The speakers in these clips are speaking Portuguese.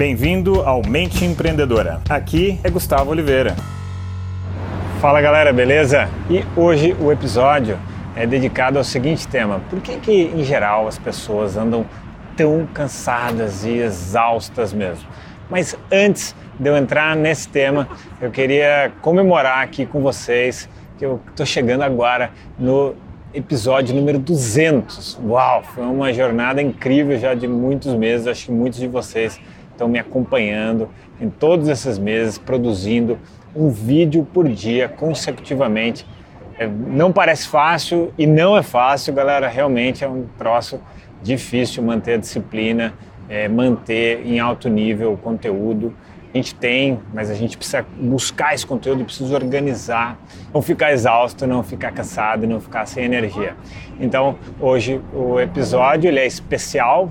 Bem-vindo ao Mente Empreendedora. Aqui é Gustavo Oliveira. Fala galera, beleza? E hoje o episódio é dedicado ao seguinte tema: por que, que em geral as pessoas andam tão cansadas e exaustas mesmo? Mas antes de eu entrar nesse tema, eu queria comemorar aqui com vocês que eu estou chegando agora no episódio número 200. Uau, foi uma jornada incrível já de muitos meses. Acho que muitos de vocês estão me acompanhando em todos esses meses, produzindo um vídeo por dia consecutivamente. É, não parece fácil e não é fácil, galera. Realmente é um troço difícil manter a disciplina, é, manter em alto nível o conteúdo a gente tem, mas a gente precisa buscar esse conteúdo, precisa organizar, não ficar exausto, não ficar cansado, não ficar sem energia. Então, hoje o episódio ele é especial,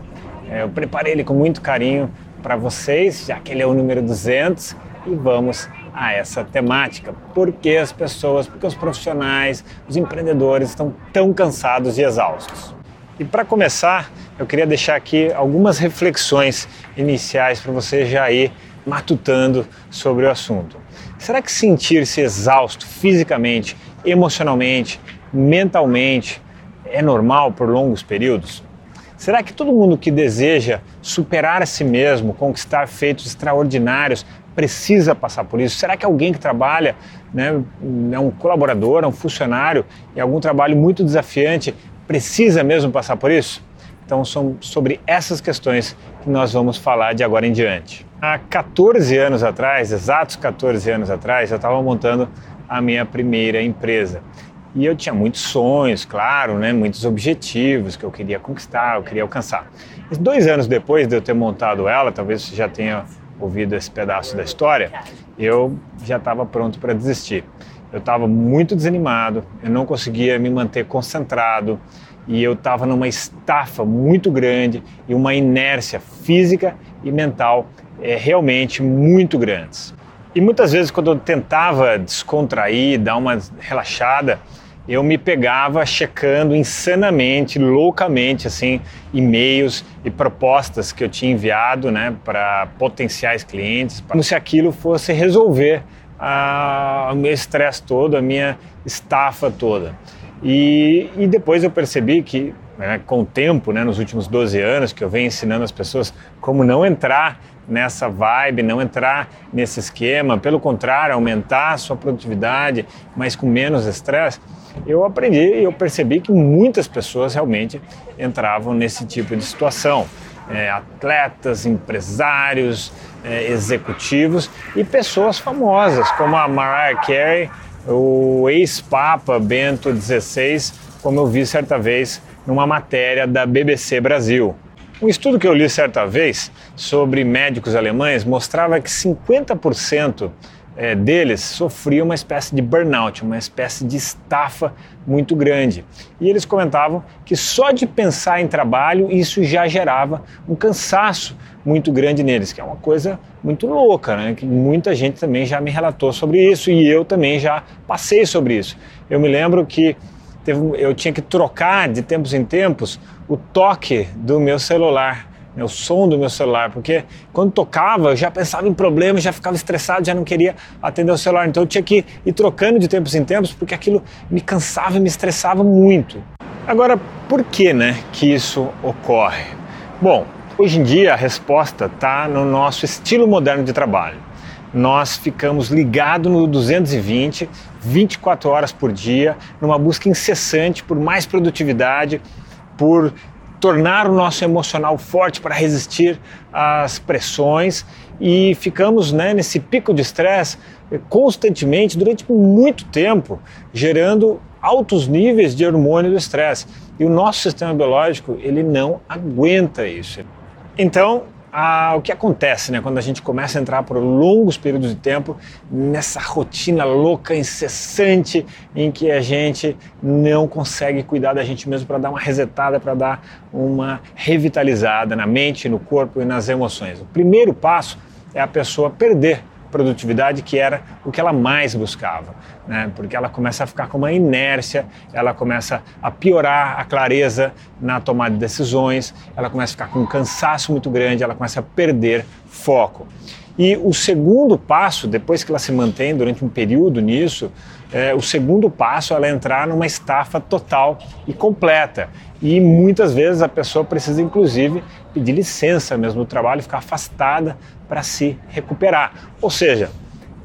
é, eu preparei ele com muito carinho para vocês, já que ele é o número 200, e vamos a essa temática. Por que as pessoas, porque os profissionais, os empreendedores estão tão cansados e exaustos? E para começar, eu queria deixar aqui algumas reflexões iniciais para você já ir matutando sobre o assunto. Será que sentir-se exausto fisicamente, emocionalmente, mentalmente é normal por longos períodos? Será que todo mundo que deseja superar a si mesmo, conquistar feitos extraordinários, precisa passar por isso? Será que alguém que trabalha, né, é um colaborador, é um funcionário, em algum trabalho muito desafiante, precisa mesmo passar por isso? Então, são sobre essas questões que nós vamos falar de agora em diante. Há 14 anos atrás, exatos 14 anos atrás, eu estava montando a minha primeira empresa. E eu tinha muitos sonhos, claro, né, muitos objetivos que eu queria conquistar, eu queria alcançar. E dois anos depois de eu ter montado ela, talvez você já tenha ouvido esse pedaço da história, eu já estava pronto para desistir. Eu estava muito desanimado, eu não conseguia me manter concentrado e eu estava numa estafa muito grande e uma inércia física e mental é, realmente muito grandes. E muitas vezes, quando eu tentava descontrair, dar uma relaxada, eu me pegava checando insanamente, loucamente, assim, e-mails e propostas que eu tinha enviado, né, para potenciais clientes, como se aquilo fosse resolver a, o meu estresse todo, a minha estafa toda. E, e depois eu percebi que, né, com o tempo, né, nos últimos 12 anos, que eu venho ensinando as pessoas como não entrar nessa vibe, não entrar nesse esquema, pelo contrário, aumentar a sua produtividade, mas com menos estresse, eu aprendi e eu percebi que muitas pessoas realmente entravam nesse tipo de situação. É, atletas, empresários, é, executivos e pessoas famosas como a Mariah Carey, o ex-papa Bento XVI, como eu vi certa vez numa matéria da BBC Brasil. Um estudo que eu li certa vez sobre médicos alemães mostrava que 50% é, deles sofriam uma espécie de burnout, uma espécie de estafa muito grande. E eles comentavam que só de pensar em trabalho isso já gerava um cansaço muito grande neles, que é uma coisa muito louca, né? Que muita gente também já me relatou sobre isso e eu também já passei sobre isso. Eu me lembro que teve, eu tinha que trocar de tempos em tempos o toque do meu celular, né, o som do meu celular, porque quando tocava eu já pensava em problemas, já ficava estressado, já não queria atender o celular. Então eu tinha que ir trocando de tempos em tempos, porque aquilo me cansava e me estressava muito. Agora, por que, né, que isso ocorre? Bom, hoje em dia a resposta está no nosso estilo moderno de trabalho. Nós ficamos ligados no 220, 24 horas por dia, numa busca incessante por mais produtividade, por tornar o nosso emocional forte para resistir às pressões e ficamos né, nesse pico de estresse constantemente durante muito tempo, gerando altos níveis de hormônio do estresse. E o nosso sistema biológico ele não aguenta isso. Então ah, o que acontece né, quando a gente começa a entrar por longos períodos de tempo nessa rotina louca, incessante, em que a gente não consegue cuidar da gente mesmo para dar uma resetada, para dar uma revitalizada na mente, no corpo e nas emoções. O primeiro passo é a pessoa perder produtividade que era o que ela mais buscava, né? porque ela começa a ficar com uma inércia, ela começa a piorar a clareza na tomada de decisões, ela começa a ficar com um cansaço muito grande, ela começa a perder foco. E o segundo passo, depois que ela se mantém durante um período nisso, é, o segundo passo é ela entrar numa estafa total e completa. E muitas vezes a pessoa precisa, inclusive, pedir licença mesmo do trabalho, ficar afastada para se recuperar. Ou seja,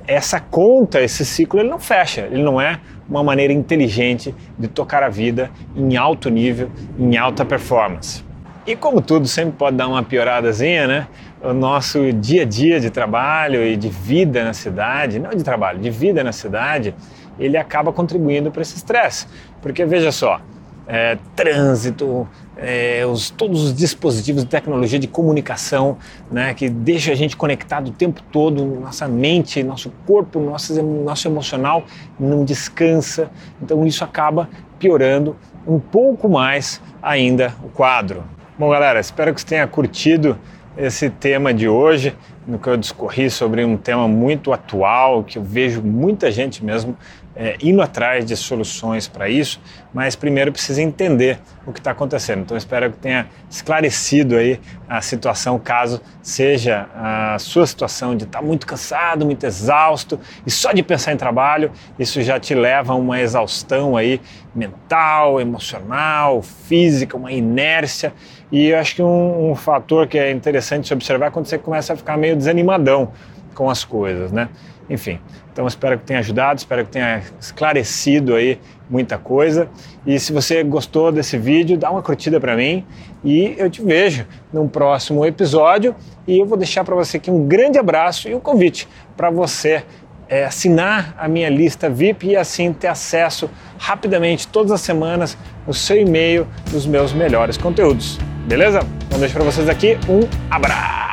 essa conta, esse ciclo, ele não fecha, ele não é uma maneira inteligente de tocar a vida em alto nível, em alta performance. E como tudo sempre pode dar uma pioradazinha, né? O nosso dia a dia de trabalho e de vida na cidade, não de trabalho, de vida na cidade, ele acaba contribuindo para esse estresse. Porque veja só, é, trânsito, é, os, todos os dispositivos de tecnologia de comunicação né, que deixa a gente conectado o tempo todo, nossa mente, nosso corpo, nosso, nosso emocional não descansa. Então isso acaba piorando um pouco mais ainda o quadro. Bom, galera, espero que você tenha curtido esse tema de hoje, no que eu discorri sobre um tema muito atual, que eu vejo muita gente mesmo é, indo atrás de soluções para isso, mas primeiro precisa entender o que está acontecendo. Então espero que tenha esclarecido aí a situação, caso seja a sua situação de estar tá muito cansado, muito exausto e só de pensar em trabalho, isso já te leva a uma exaustão aí mental, emocional, física, uma inércia. E eu acho que um, um fator que é interessante se observar é quando você começa a ficar meio desanimadão com as coisas, né? Enfim, então espero que tenha ajudado, espero que tenha esclarecido aí muita coisa. E se você gostou desse vídeo, dá uma curtida para mim e eu te vejo num próximo episódio. E eu vou deixar para você aqui um grande abraço e um convite para você é, assinar a minha lista VIP e assim ter acesso rapidamente todas as semanas no seu e-mail dos meus melhores conteúdos. Beleza? Então deixo para vocês aqui um abraço.